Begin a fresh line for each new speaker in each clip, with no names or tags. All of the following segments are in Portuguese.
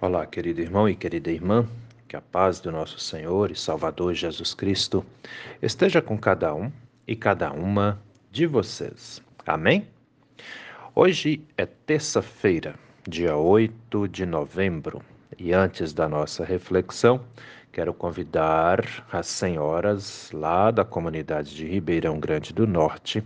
Olá, querido irmão e querida irmã, que a paz do nosso Senhor e Salvador Jesus Cristo esteja com cada um e cada uma de vocês. Amém? Hoje é terça-feira, dia 8 de novembro, e antes da nossa reflexão, Quero convidar as senhoras lá da comunidade de Ribeirão Grande do Norte,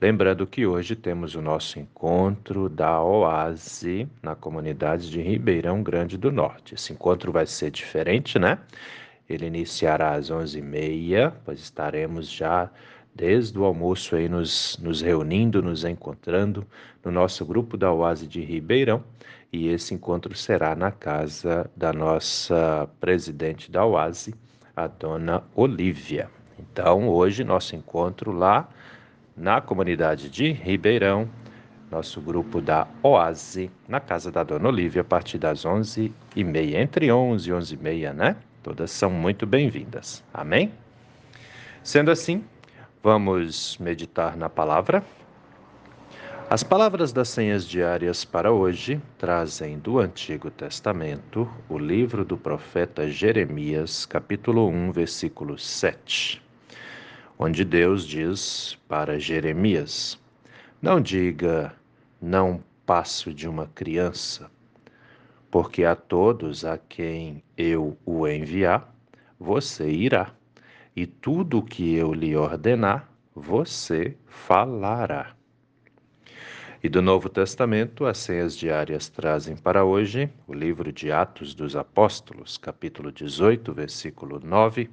lembrando que hoje temos o nosso encontro da Oase na comunidade de Ribeirão Grande do Norte. Esse encontro vai ser diferente, né? Ele iniciará às 11h30, pois estaremos já desde o almoço aí nos, nos reunindo, nos encontrando no nosso grupo da Oase de Ribeirão e esse encontro será na casa da nossa presidente da OASE, a dona Olívia. Então, hoje, nosso encontro lá na comunidade de Ribeirão, nosso grupo da OASE, na casa da dona Olívia, a partir das 11h30, entre 11 e 11h30, né? Todas são muito bem-vindas. Amém? Sendo assim, vamos meditar na palavra. As palavras das senhas diárias para hoje trazem do Antigo Testamento o livro do profeta Jeremias, capítulo 1, versículo 7, onde Deus diz para Jeremias: Não diga, não passo de uma criança, porque a todos a quem eu o enviar, você irá, e tudo o que eu lhe ordenar, você falará. E do Novo Testamento, as senhas diárias trazem para hoje o livro de Atos dos Apóstolos, capítulo 18, versículo 9,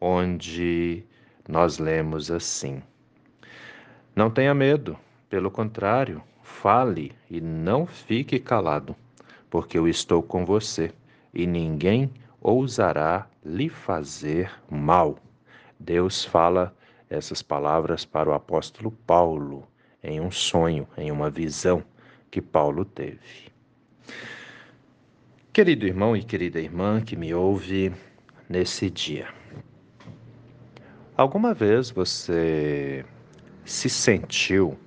onde nós lemos assim: Não tenha medo, pelo contrário, fale e não fique calado, porque eu estou com você e ninguém ousará lhe fazer mal. Deus fala essas palavras para o apóstolo Paulo em um sonho, em uma visão que Paulo teve. Querido irmão e querida irmã que me ouve nesse dia, alguma vez você se sentiu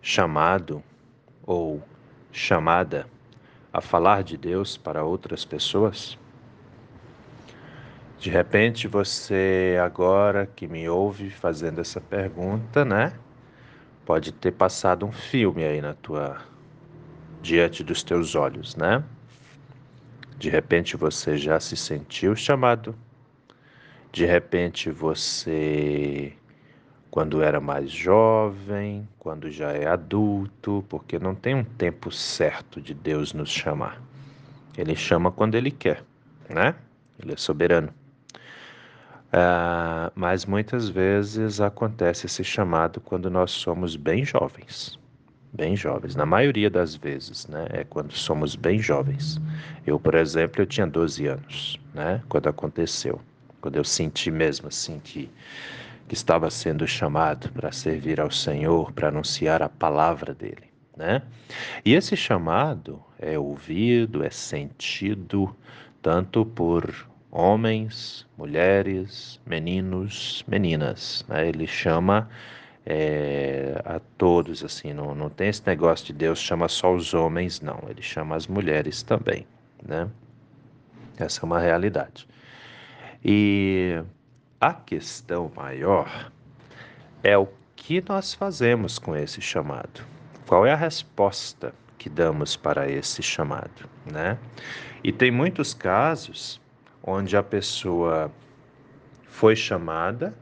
chamado ou chamada a falar de Deus para outras pessoas? De repente você agora que me ouve fazendo essa pergunta, né? Pode ter passado um filme aí na tua diante dos teus olhos, né? De repente você já se sentiu chamado. De repente você quando era mais jovem, quando já é adulto, porque não tem um tempo certo de Deus nos chamar. Ele chama quando ele quer, né? Ele é soberano. Uh, mas muitas vezes acontece esse chamado quando nós somos bem jovens. Bem jovens, na maioria das vezes, né? É quando somos bem jovens. Eu, por exemplo, eu tinha 12 anos, né? Quando aconteceu. Quando eu senti mesmo assim que, que estava sendo chamado para servir ao Senhor, para anunciar a palavra dele, né? E esse chamado é ouvido, é sentido tanto por homens, mulheres, meninos, meninas. Né? Ele chama é, a todos, assim, não, não tem esse negócio de Deus chama só os homens, não. Ele chama as mulheres também, né? Essa é uma realidade. E a questão maior é o que nós fazemos com esse chamado. Qual é a resposta que damos para esse chamado, né? E tem muitos casos onde a pessoa foi chamada,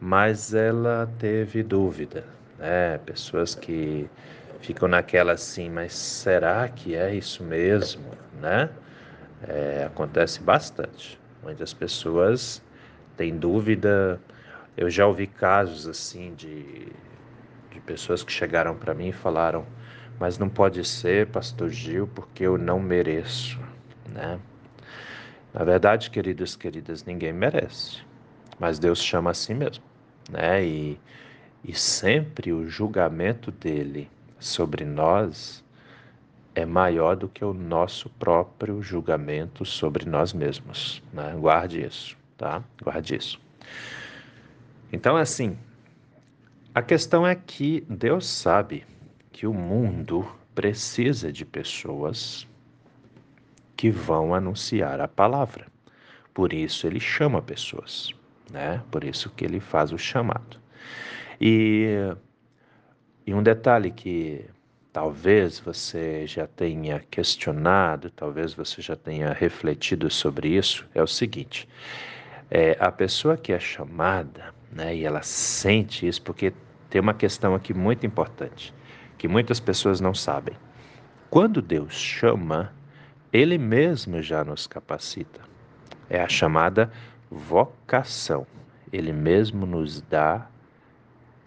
mas ela teve dúvida, né? Pessoas que ficam naquela assim, mas será que é isso mesmo, né? É, acontece bastante. Muitas pessoas têm dúvida. Eu já ouvi casos assim de, de pessoas que chegaram para mim e falaram: mas não pode ser, Pastor Gil, porque eu não mereço, né? Na verdade, queridos, queridas, ninguém merece, mas Deus chama assim mesmo, né? E, e sempre o julgamento dele sobre nós é maior do que o nosso próprio julgamento sobre nós mesmos, né? Guarde isso, tá? Guarde isso. Então, assim, a questão é que Deus sabe que o mundo precisa de pessoas que vão anunciar a palavra. Por isso ele chama pessoas, né? Por isso que ele faz o chamado. E, e um detalhe que talvez você já tenha questionado, talvez você já tenha refletido sobre isso, é o seguinte: é, a pessoa que é chamada, né, e ela sente isso, porque tem uma questão aqui muito importante, que muitas pessoas não sabem. Quando Deus chama, Ele mesmo já nos capacita. É a chamada vocação. Ele mesmo nos dá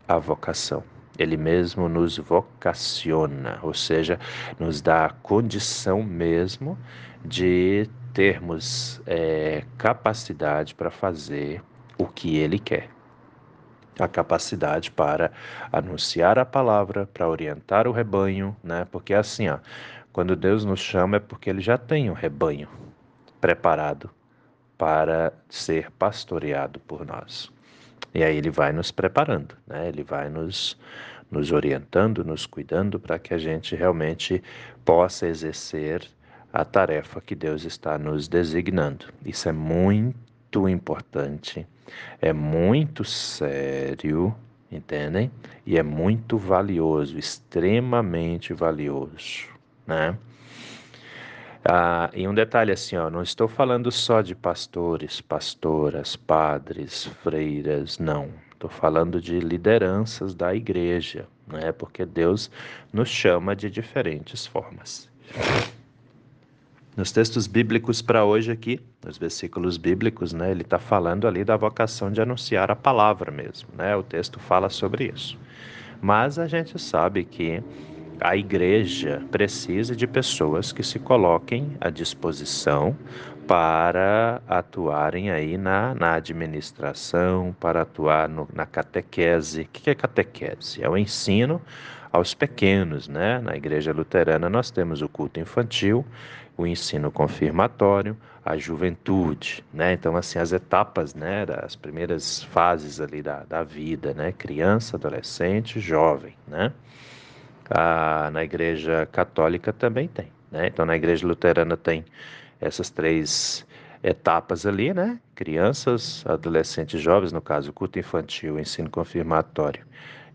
a vocação. Ele mesmo nos vocaciona, ou seja, nos dá a condição mesmo de termos é, capacidade para fazer o que Ele quer. A capacidade para anunciar a palavra, para orientar o rebanho, né? Porque assim, ó, quando Deus nos chama é porque Ele já tem um rebanho preparado para ser pastoreado por nós. E aí ele vai nos preparando, né? Ele vai nos nos orientando, nos cuidando para que a gente realmente possa exercer a tarefa que Deus está nos designando. Isso é muito importante, é muito sério, entendem? E é muito valioso, extremamente valioso, né? Ah, e um detalhe assim, ó, não estou falando só de pastores, pastoras, padres, freiras, não. Estou falando de lideranças da igreja, né? Porque Deus nos chama de diferentes formas. Nos textos bíblicos para hoje aqui, nos versículos bíblicos, né, ele está falando ali da vocação de anunciar a palavra mesmo, né? O texto fala sobre isso. Mas a gente sabe que a igreja precisa de pessoas que se coloquem à disposição para atuarem aí na, na administração, para atuar no, na catequese. O que é catequese? É o ensino aos pequenos, né? Na igreja luterana nós temos o culto infantil, o ensino confirmatório, a juventude, né? Então, assim, as etapas, né, das primeiras fases ali da, da vida, né? Criança, adolescente, jovem, né? Na igreja católica também tem. Né? Então, na igreja luterana tem essas três etapas ali, né? Crianças, adolescentes, jovens, no caso, culto infantil, ensino confirmatório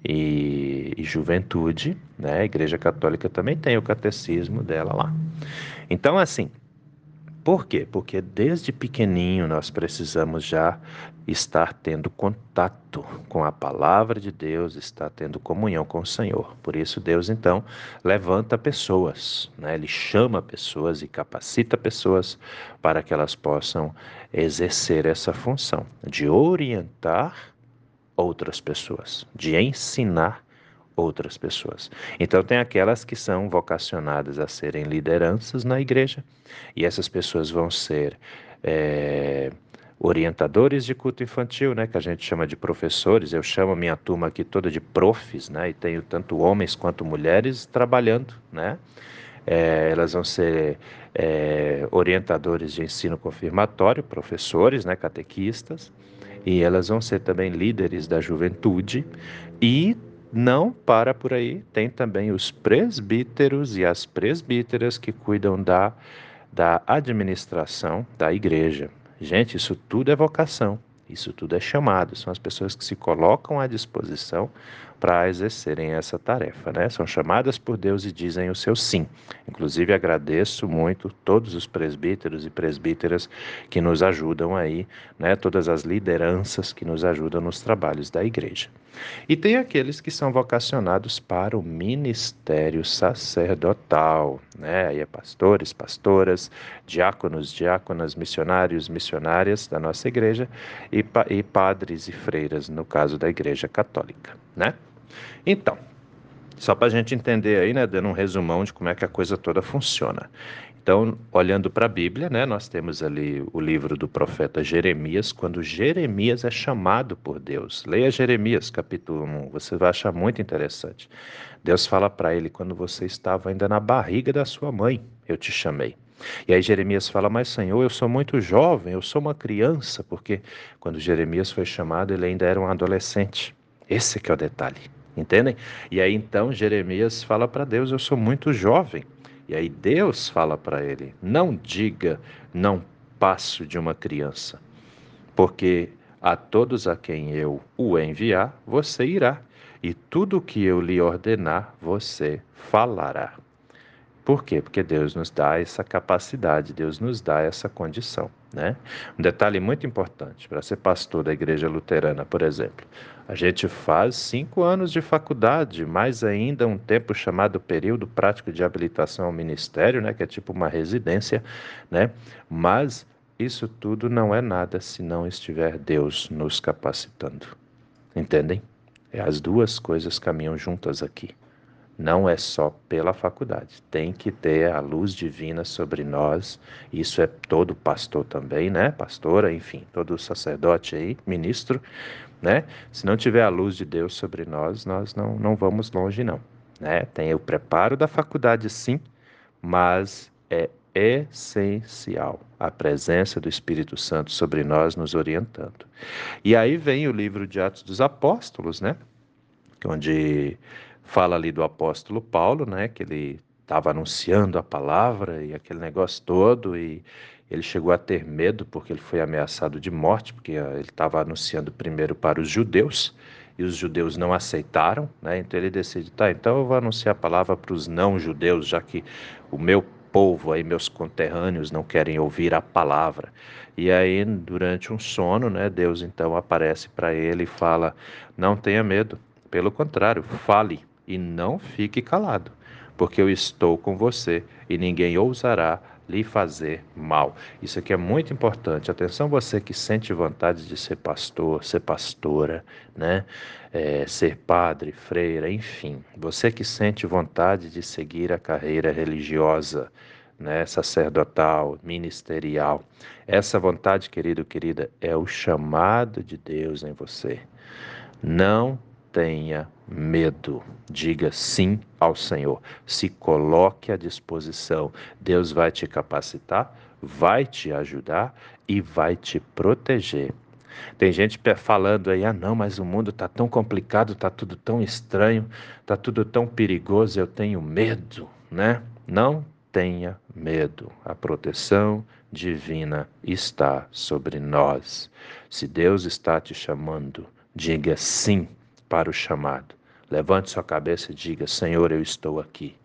e, e, juventude, né? A igreja católica também tem o catecismo dela lá. Então, assim, por quê? Porque desde pequenininho nós precisamos já estar tendo contato com a palavra de Deus, estar tendo comunhão com o Senhor. Por isso Deus então levanta pessoas, né? Ele chama pessoas e capacita pessoas para que elas possam exercer essa função de orientar outras pessoas, de ensinar outras pessoas. Então, tem aquelas que são vocacionadas a serem lideranças na igreja, e essas pessoas vão ser é, orientadores de culto infantil, né, que a gente chama de professores. Eu chamo a minha turma aqui toda de profs, né, e tenho tanto homens quanto mulheres trabalhando, né. É, elas vão ser é, orientadores de ensino confirmatório, professores, né, catequistas, e elas vão ser também líderes da juventude e não para por aí, tem também os presbíteros e as presbíteras que cuidam da, da administração da igreja. Gente, isso tudo é vocação, isso tudo é chamado, são as pessoas que se colocam à disposição para exercerem essa tarefa, né? São chamadas por Deus e dizem o seu sim. Inclusive agradeço muito todos os presbíteros e presbíteras que nos ajudam aí, né? Todas as lideranças que nos ajudam nos trabalhos da igreja. E tem aqueles que são vocacionados para o ministério sacerdotal, né? Aí é pastores, pastoras, diáconos, diáconas, missionários, missionárias da nossa igreja e, pa e padres e freiras, no caso da igreja católica, né? Então, só para a gente entender aí, né, dando um resumão de como é que a coisa toda funciona. Então, olhando para a Bíblia, né, nós temos ali o livro do profeta Jeremias, quando Jeremias é chamado por Deus. Leia Jeremias, capítulo 1, você vai achar muito interessante. Deus fala para ele: quando você estava ainda na barriga da sua mãe, eu te chamei. E aí Jeremias fala: Mas Senhor, eu sou muito jovem, eu sou uma criança, porque quando Jeremias foi chamado, ele ainda era um adolescente. Esse que é o detalhe, entendem? E aí então Jeremias fala para Deus: Eu sou muito jovem. E aí Deus fala para ele: não diga, não passo de uma criança, porque a todos a quem eu o enviar, você irá, e tudo o que eu lhe ordenar, você falará. Por quê? Porque Deus nos dá essa capacidade, Deus nos dá essa condição. Né? Um detalhe muito importante para ser pastor da igreja luterana, por exemplo, a gente faz cinco anos de faculdade, mais ainda um tempo chamado período prático de habilitação ao ministério, né? que é tipo uma residência, né? mas isso tudo não é nada se não estiver Deus nos capacitando. Entendem? É, as duas coisas caminham juntas aqui. Não é só pela faculdade, tem que ter a luz divina sobre nós. Isso é todo pastor também, né? Pastora, enfim, todo sacerdote aí, ministro, né? Se não tiver a luz de Deus sobre nós, nós não, não vamos longe, não. Né? Tem o preparo da faculdade, sim, mas é essencial a presença do Espírito Santo sobre nós, nos orientando. E aí vem o livro de Atos dos Apóstolos, né? Onde fala ali do apóstolo Paulo, né? Que ele estava anunciando a palavra e aquele negócio todo e ele chegou a ter medo porque ele foi ameaçado de morte, porque ele estava anunciando primeiro para os judeus e os judeus não aceitaram, né? Então ele decide, tá, então eu vou anunciar a palavra para os não judeus, já que o meu povo aí, meus conterrâneos, não querem ouvir a palavra. E aí, durante um sono, né, Deus então aparece para ele e fala: Não tenha medo, pelo contrário, fale e não fique calado, porque eu estou com você e ninguém ousará lhe fazer mal. Isso aqui é muito importante. Atenção, você que sente vontade de ser pastor, ser pastora, né? É, ser padre, freira, enfim. Você que sente vontade de seguir a carreira religiosa, né? Sacerdotal, ministerial. Essa vontade, querido, querida, é o chamado de Deus em você. Não tenha medo. Diga sim ao Senhor. Se coloque à disposição. Deus vai te capacitar, vai te ajudar e vai te proteger. Tem gente falando aí, ah não, mas o mundo está tão complicado, está tudo tão estranho, está tudo tão perigoso, eu tenho medo, né? Não tenha medo. A proteção divina está sobre nós. Se Deus está te chamando, diga sim para o chamado. Levante sua cabeça e diga: Senhor, eu estou aqui.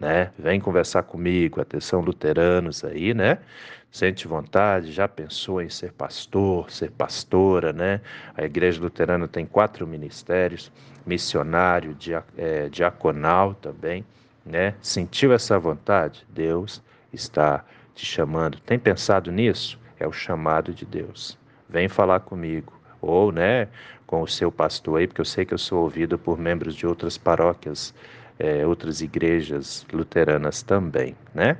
Né? Vem conversar comigo, atenção luteranos aí, né? Sente vontade, já pensou em ser pastor, ser pastora, né? A igreja luterana tem quatro ministérios, missionário, é, diaconal também, né? Sentiu essa vontade? Deus está te chamando. Tem pensado nisso? É o chamado de Deus. Vem falar comigo ou né, com o seu pastor aí, porque eu sei que eu sou ouvido por membros de outras paróquias, é, outras igrejas luteranas também, né?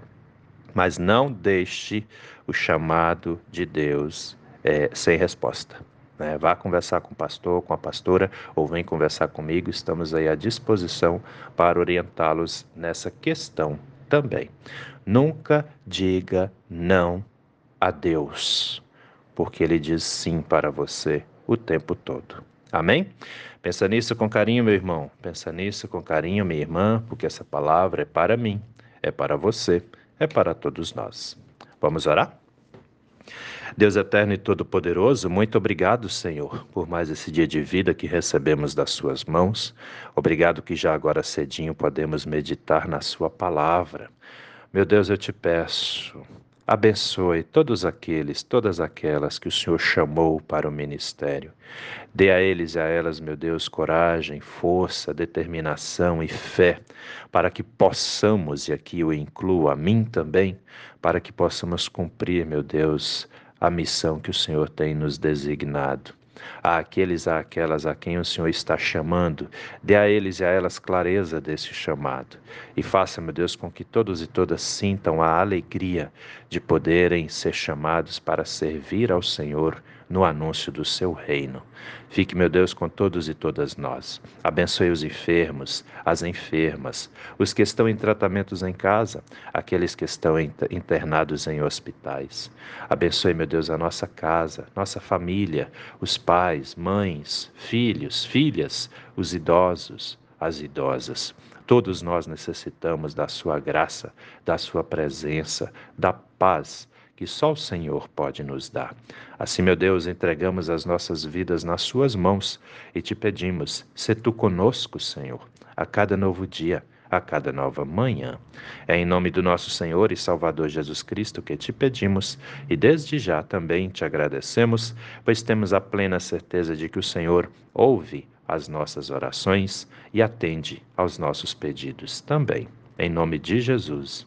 Mas não deixe o chamado de Deus é, sem resposta. Né? Vá conversar com o pastor, com a pastora, ou vem conversar comigo, estamos aí à disposição para orientá-los nessa questão também. Nunca diga não a Deus, porque Ele diz sim para você o tempo todo. Amém? Pensa nisso com carinho, meu irmão. Pensa nisso com carinho, minha irmã, porque essa palavra é para mim, é para você, é para todos nós. Vamos orar? Deus eterno e todo-poderoso, muito obrigado, Senhor, por mais esse dia de vida que recebemos das Suas mãos. Obrigado que já agora cedinho podemos meditar na Sua palavra. Meu Deus, eu te peço, Abençoe todos aqueles, todas aquelas que o Senhor chamou para o ministério. Dê a eles e a elas, meu Deus, coragem, força, determinação e fé, para que possamos, e aqui eu incluo a mim também, para que possamos cumprir, meu Deus, a missão que o Senhor tem nos designado àqueles, àquelas a quem o Senhor está chamando, dê a eles e a elas clareza desse chamado. E faça, meu Deus, com que todos e todas sintam a alegria de poderem ser chamados para servir ao Senhor no anúncio do seu reino. Fique, meu Deus, com todos e todas nós. Abençoe os enfermos, as enfermas, os que estão em tratamentos em casa, aqueles que estão internados em hospitais. Abençoe, meu Deus, a nossa casa, nossa família, os pais, mães, filhos, filhas, os idosos, as idosas. Todos nós necessitamos da Sua graça, da Sua presença, da paz que só o Senhor pode nos dar. Assim, meu Deus, entregamos as nossas vidas nas Suas mãos e te pedimos, se tu conosco, Senhor, a cada novo dia a cada nova manhã. É em nome do nosso Senhor e Salvador Jesus Cristo que te pedimos e desde já também te agradecemos, pois temos a plena certeza de que o Senhor ouve as nossas orações e atende aos nossos pedidos também. Em nome de Jesus.